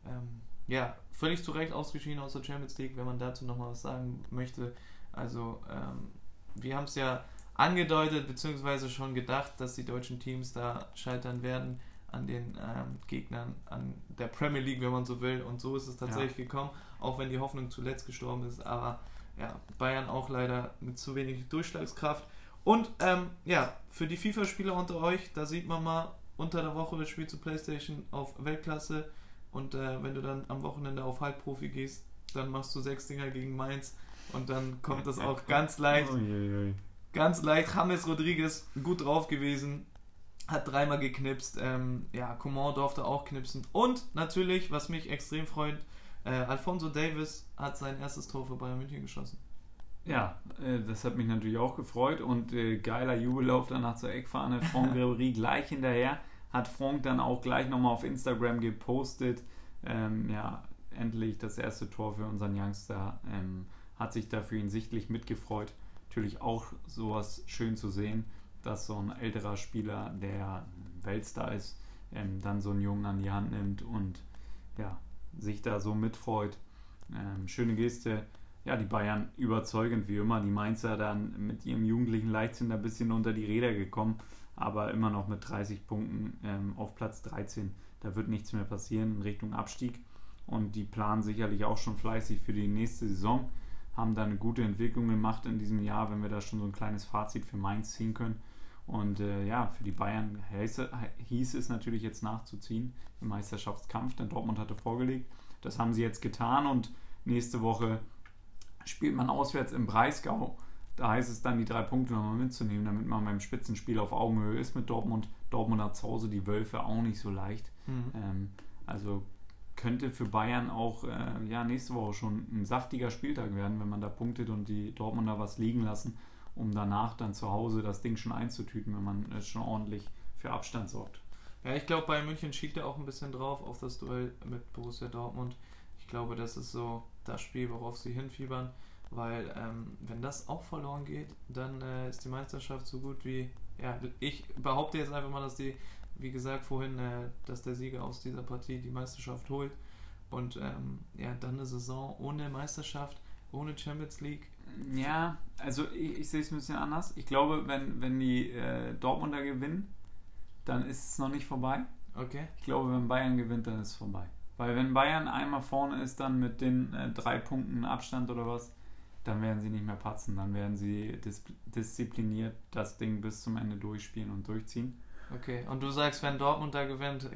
Ähm, ja, völlig zu Recht ausgeschieden aus der Champions League, wenn man dazu nochmal was sagen möchte. Also, ähm, wir haben es ja angedeutet, beziehungsweise schon gedacht, dass die deutschen Teams da scheitern werden an den ähm, Gegnern, an der Premier League, wenn man so will. Und so ist es tatsächlich ja. gekommen, auch wenn die Hoffnung zuletzt gestorben ist. Aber ja, Bayern auch leider mit zu wenig Durchschlagskraft. Und ähm, ja, für die FIFA-Spieler unter euch, da sieht man mal, unter der Woche spielst du PlayStation auf Weltklasse und äh, wenn du dann am Wochenende auf Halbprofi gehst, dann machst du sechs Dinger gegen Mainz und dann kommt das auch ganz leicht. Ganz leicht. James Rodriguez gut drauf gewesen, hat dreimal geknipst. Ähm, ja, Coman durfte auch knipsen. Und natürlich, was mich extrem freut, äh, Alfonso Davis hat sein erstes Tor für Bayern München geschossen. Ja, äh, das hat mich natürlich auch gefreut und äh, geiler Jubellauf danach zur Eckfahne. Franck Ribéry gleich hinterher. Hat Franck dann auch gleich nochmal auf Instagram gepostet. Ähm, ja, endlich das erste Tor für unseren Youngster. Ähm, hat sich da für ihn sichtlich mitgefreut. Natürlich auch sowas schön zu sehen, dass so ein älterer Spieler, der Weltstar ist, ähm, dann so einen Jungen an die Hand nimmt und ja, sich da so mitfreut. Ähm, schöne Geste. Ja, die Bayern überzeugend wie immer. Die Mainzer dann mit ihrem jugendlichen Leichtsinn ein bisschen unter die Räder gekommen, aber immer noch mit 30 Punkten ähm, auf Platz 13. Da wird nichts mehr passieren in Richtung Abstieg. Und die planen sicherlich auch schon fleißig für die nächste Saison. Haben da eine gute Entwicklung gemacht in diesem Jahr, wenn wir da schon so ein kleines Fazit für Mainz ziehen können. Und äh, ja, für die Bayern hieß, hieß es natürlich jetzt nachzuziehen im Meisterschaftskampf, denn Dortmund hatte vorgelegt. Das haben sie jetzt getan und nächste Woche spielt man auswärts im Breisgau. Da heißt es dann, die drei Punkte nochmal mitzunehmen, damit man beim Spitzenspiel auf Augenhöhe ist mit Dortmund. Dortmund hat zu Hause die Wölfe auch nicht so leicht. Mhm. Ähm, also könnte für Bayern auch äh, ja, nächste Woche schon ein saftiger Spieltag werden, wenn man da punktet und die Dortmunder was liegen lassen, um danach dann zu Hause das Ding schon einzutüten, wenn man schon ordentlich für Abstand sorgt. Ja, ich glaube, bei München schielt er auch ein bisschen drauf auf das Duell mit Borussia Dortmund. Ich glaube, das ist so das Spiel, worauf sie hinfiebern, weil ähm, wenn das auch verloren geht, dann äh, ist die Meisterschaft so gut wie, ja, ich behaupte jetzt einfach mal, dass die, wie gesagt vorhin, äh, dass der Sieger aus dieser Partie die Meisterschaft holt und ähm, ja, dann eine Saison ohne Meisterschaft, ohne Champions League. Ja, also ich, ich sehe es ein bisschen anders. Ich glaube, wenn, wenn die äh, Dortmunder gewinnen, dann ist es noch nicht vorbei. Okay. Ich glaube, wenn Bayern gewinnt, dann ist es vorbei. Weil wenn Bayern einmal vorne ist, dann mit den äh, drei Punkten Abstand oder was, dann werden sie nicht mehr patzen. Dann werden sie dis diszipliniert das Ding bis zum Ende durchspielen und durchziehen. Okay, und du sagst, wenn Dortmund da gewinnt,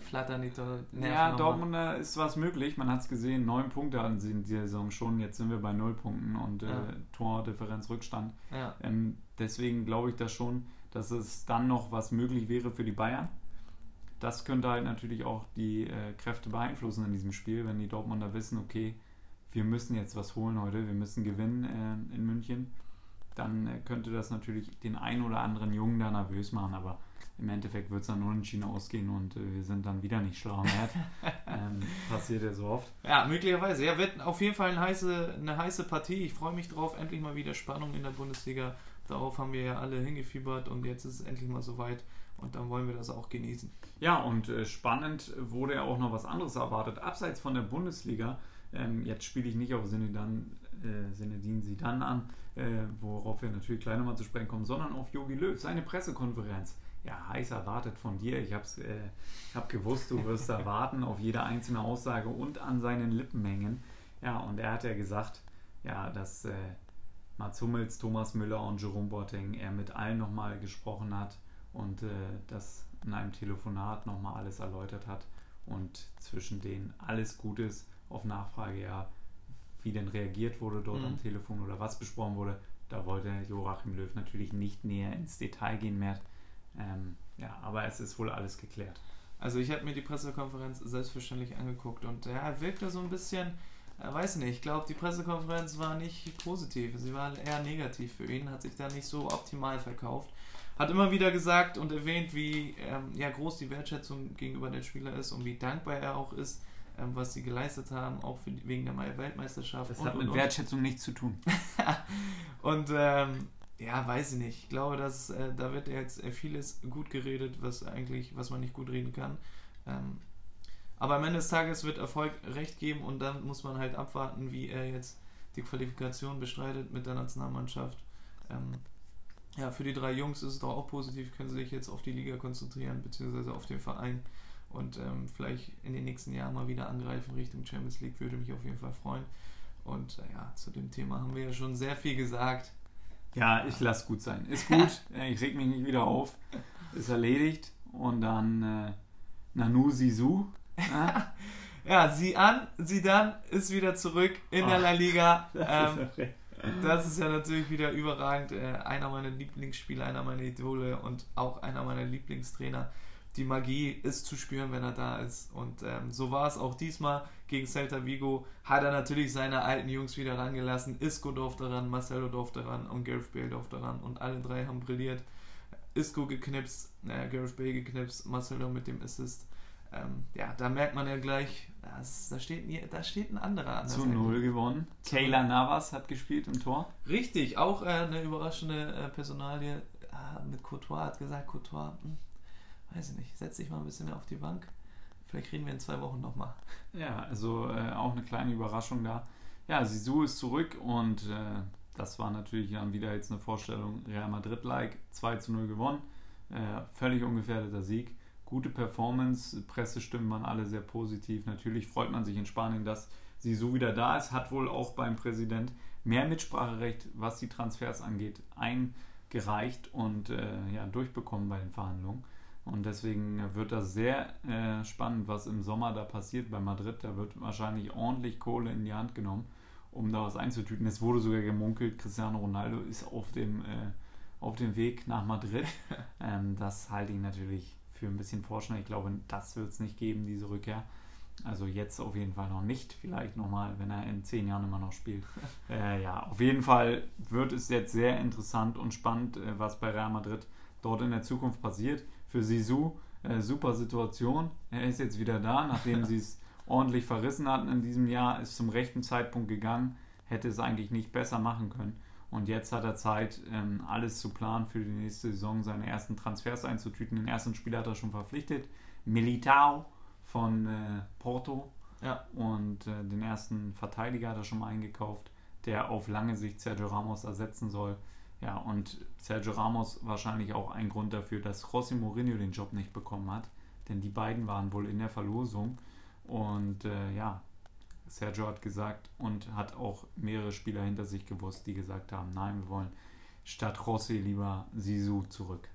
flattern die Nerven Ja, Dortmund ist was möglich. Man hat es gesehen, neun Punkte hatten sie in dieser Saison schon. Jetzt sind wir bei null Punkten und äh, ja. Tordifferenz Rückstand. Ja. Ähm, deswegen glaube ich das schon, dass es dann noch was möglich wäre für die Bayern das könnte halt natürlich auch die äh, Kräfte beeinflussen in diesem Spiel, wenn die Dortmunder wissen, okay, wir müssen jetzt was holen heute, wir müssen gewinnen äh, in München, dann äh, könnte das natürlich den einen oder anderen Jungen da nervös machen, aber im Endeffekt wird es dann unentschieden ausgehen und äh, wir sind dann wieder nicht schlau mehr. ähm, passiert ja so oft. Ja, möglicherweise. Ja, wird auf jeden Fall eine heiße, eine heiße Partie. Ich freue mich drauf. Endlich mal wieder Spannung in der Bundesliga. Darauf haben wir ja alle hingefiebert und jetzt ist es endlich mal soweit. Und dann wollen wir das auch genießen. Ja, und äh, spannend wurde ja auch noch was anderes erwartet. Abseits von der Bundesliga, ähm, jetzt spiele ich nicht auf Sinedin, äh, Sinedin Sidan an, äh, worauf wir natürlich gleich nochmal zu sprechen kommen, sondern auf Yogi Löw, seine Pressekonferenz. Ja, heiß erwartet von dir. Ich habe äh, hab gewusst, du wirst erwarten auf jede einzelne Aussage und an seinen Lippen hängen. Ja, und er hat ja gesagt, ja, dass äh, Mats Hummels, Thomas Müller und Jerome Boateng er mit allen nochmal gesprochen hat und äh, das in einem Telefonat nochmal alles erläutert hat und zwischen denen alles gut ist. Auf Nachfrage ja, wie denn reagiert wurde dort mhm. am Telefon oder was besprochen wurde. Da wollte Joachim Löw natürlich nicht näher ins Detail gehen mehr. Ähm, ja, aber es ist wohl alles geklärt. Also ich habe mir die Pressekonferenz selbstverständlich angeguckt und er wirkte so ein bisschen, äh, weiß nicht, ich glaube, die Pressekonferenz war nicht positiv, sie war eher negativ für ihn, hat sich da nicht so optimal verkauft. Hat immer wieder gesagt und erwähnt, wie ähm, ja, groß die Wertschätzung gegenüber den Spielern ist und wie dankbar er auch ist, ähm, was sie geleistet haben, auch für, wegen der Weltmeisterschaft. Das und, hat mit und, Wertschätzung nichts zu tun. und ähm, ja, weiß ich nicht. Ich glaube, dass äh, da wird jetzt vieles gut geredet, was eigentlich, was man nicht gut reden kann. Ähm, aber am Ende des Tages wird Erfolg recht geben und dann muss man halt abwarten, wie er jetzt die Qualifikation bestreitet mit der Nationalmannschaft. Ähm, ja, für die drei Jungs ist es doch auch positiv, können sie sich jetzt auf die Liga konzentrieren, beziehungsweise auf den Verein und ähm, vielleicht in den nächsten Jahren mal wieder angreifen Richtung Champions League, würde mich auf jeden Fall freuen. Und äh, ja, zu dem Thema haben wir ja schon sehr viel gesagt. Ja, ich lasse gut sein. Ist gut. ich reg mich nicht wieder auf. Ist erledigt. Und dann äh, Nanu Sisu. Ja? ja, sieh an, sieh dann, ist wieder zurück in oh, der La Liga. Das, ähm, ist das ist ja natürlich wieder überragend. Äh, einer meiner Lieblingsspieler, einer meiner Idole und auch einer meiner Lieblingstrainer die Magie ist zu spüren, wenn er da ist. Und ähm, so war es auch diesmal gegen Celta Vigo. Hat er natürlich seine alten Jungs wieder rangelassen. Isco durfte ran, Marcelo durfte ran und Gareth Bale durfte ran. Und alle drei haben brilliert. Isco geknipst, äh, Gareth Bale geknipst, Marcelo mit dem Assist. Ähm, ja, da merkt man ja gleich, das, da, steht, da steht ein anderer an. Zu Null gewonnen. Kayla Navas hat gespielt im Tor. Richtig, auch äh, eine überraschende äh, Personalie. Ah, mit Courtois hat gesagt, Courtois, mh, hm, weiß ich nicht, setz dich mal ein bisschen mehr auf die Bank. Vielleicht reden wir in zwei Wochen nochmal. Ja, also äh, auch eine kleine Überraschung da. Ja, Sisu ist zurück und äh, das war natürlich dann wieder jetzt eine Vorstellung Real Madrid-like. 2 zu 0 gewonnen. Äh, völlig ungefährdeter Sieg. Gute Performance, Pressestimmen waren alle sehr positiv. Natürlich freut man sich in Spanien, dass Sisu wieder da ist. Hat wohl auch beim Präsident mehr Mitspracherecht, was die Transfers angeht, eingereicht und äh, ja, durchbekommen bei den Verhandlungen. Und deswegen wird das sehr äh, spannend, was im Sommer da passiert bei Madrid. Da wird wahrscheinlich ordentlich Kohle in die Hand genommen, um da was einzutüten. Es wurde sogar gemunkelt, Cristiano Ronaldo ist auf dem, äh, auf dem Weg nach Madrid. ähm, das halte ich natürlich für ein bisschen vorschnell. Ich glaube, das wird es nicht geben, diese Rückkehr. Also jetzt auf jeden Fall noch nicht. Vielleicht nochmal, wenn er in zehn Jahren immer noch spielt. äh, ja, auf jeden Fall wird es jetzt sehr interessant und spannend, äh, was bei Real Madrid dort in der Zukunft passiert für Sisu äh, super Situation. Er ist jetzt wieder da, nachdem sie es ordentlich verrissen hatten in diesem Jahr, ist zum rechten Zeitpunkt gegangen, hätte es eigentlich nicht besser machen können. Und jetzt hat er Zeit, ähm, alles zu planen für die nächste Saison, seine ersten Transfers einzutüten. Den ersten Spieler hat er schon verpflichtet, Militao von äh, Porto. Ja. Und äh, den ersten Verteidiger hat er schon mal eingekauft, der auf lange Sicht Sergio Ramos ersetzen soll. Ja, und Sergio Ramos wahrscheinlich auch ein Grund dafür, dass José Mourinho den Job nicht bekommen hat. Denn die beiden waren wohl in der Verlosung. Und äh, ja, Sergio hat gesagt und hat auch mehrere Spieler hinter sich gewusst, die gesagt haben, nein, wir wollen statt José lieber Sisu zurück.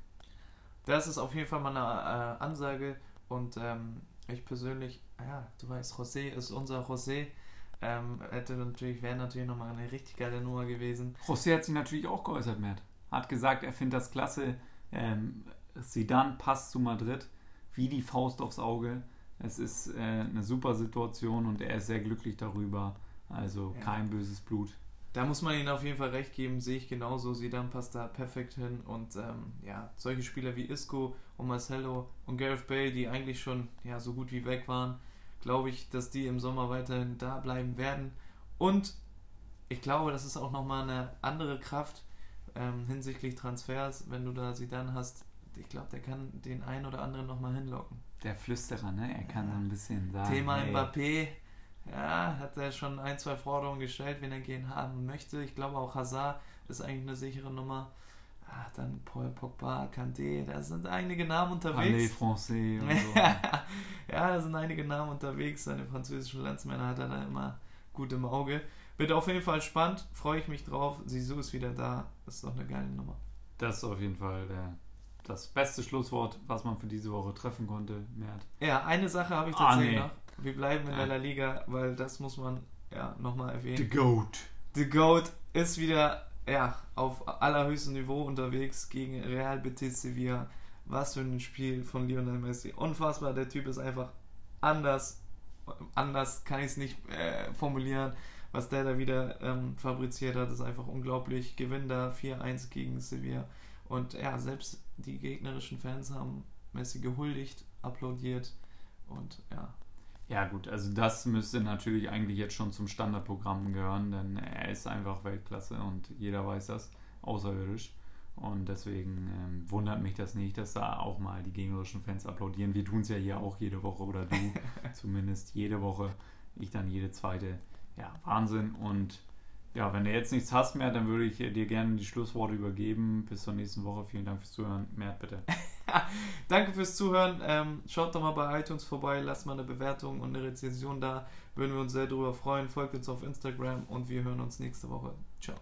Das ist auf jeden Fall mal eine äh, Ansage. Und ähm, ich persönlich, ja, du weißt, José ist unser José. Ähm, hätte natürlich, wäre natürlich nochmal eine richtig geile Nummer gewesen. José hat sich natürlich auch geäußert, Matt. Hat gesagt, er findet das klasse. Ähm, Zidane passt zu Madrid wie die Faust aufs Auge. Es ist äh, eine super Situation und er ist sehr glücklich darüber. Also ja. kein böses Blut. Da muss man ihnen auf jeden Fall recht geben, sehe ich genauso. Zidane passt da perfekt hin und ähm, ja, solche Spieler wie Isco und Marcelo und Gareth Bale, die eigentlich schon ja, so gut wie weg waren, glaube ich, dass die im Sommer weiterhin da bleiben werden. Und ich glaube, das ist auch nochmal eine andere Kraft ähm, hinsichtlich Transfers, wenn du da sie dann hast. Ich glaube, der kann den einen oder anderen nochmal hinlocken. Der Flüsterer, ne? Er kann ja. so ein bisschen sagen. Thema hey. Mbappé, ja, hat er schon ein, zwei Forderungen gestellt, wen er gehen haben möchte. Ich glaube auch Hazard ist eigentlich eine sichere Nummer. Ach, dann Paul Pogba, Kanté, da sind einige Namen unterwegs. Français und so. ja, da sind einige Namen unterwegs. Seine französischen Landsmänner hat er da immer gut im Auge. Wird auf jeden Fall spannend, freue ich mich drauf. Sisu ist wieder da. Das ist doch eine geile Nummer. Das ist auf jeden Fall der das beste Schlusswort, was man für diese Woche treffen konnte, Mert. Ja, eine Sache habe ich Ah, tatsächlich nee. noch. Wir bleiben in Ja. der La Liga, weil das muss man ja nochmal erwähnen. The Goat. The GOAT ist wieder ja, auf allerhöchstem Niveau unterwegs gegen Real Betis Sevilla. Was für ein Spiel von Lionel Messi. Unfassbar, der Typ ist einfach anders. Anders kann ich es nicht äh, formulieren. Was der da wieder ähm, fabriziert hat, ist einfach unglaublich. Gewinnt da 4-1 gegen Sevilla. Und ja, selbst die gegnerischen Fans haben Messi gehuldigt, applaudiert. Und ja, Ja gut, also das müsste natürlich eigentlich jetzt schon zum Standardprogramm gehören, denn er ist einfach Weltklasse und jeder weiß das, außerirdisch. Und deswegen ähm, wundert mich das nicht, dass da auch mal die gegnerischen Fans applaudieren. Wir tun es ja hier auch jede Woche oder du zumindest jede Woche, ich dann jede zweite. Ja, Wahnsinn. Und ja, wenn du jetzt nichts hast mehr, dann würde ich dir gerne die Schlussworte übergeben. Bis zur nächsten Woche. Vielen Dank fürs Zuhören. Mert, bitte. Danke fürs Zuhören. Ähm, schaut doch mal bei iTunes vorbei, lasst mal eine Bewertung und eine Rezension da. Würden wir uns sehr darüber freuen. Folgt uns auf Instagram und wir hören uns nächste Woche. Ciao.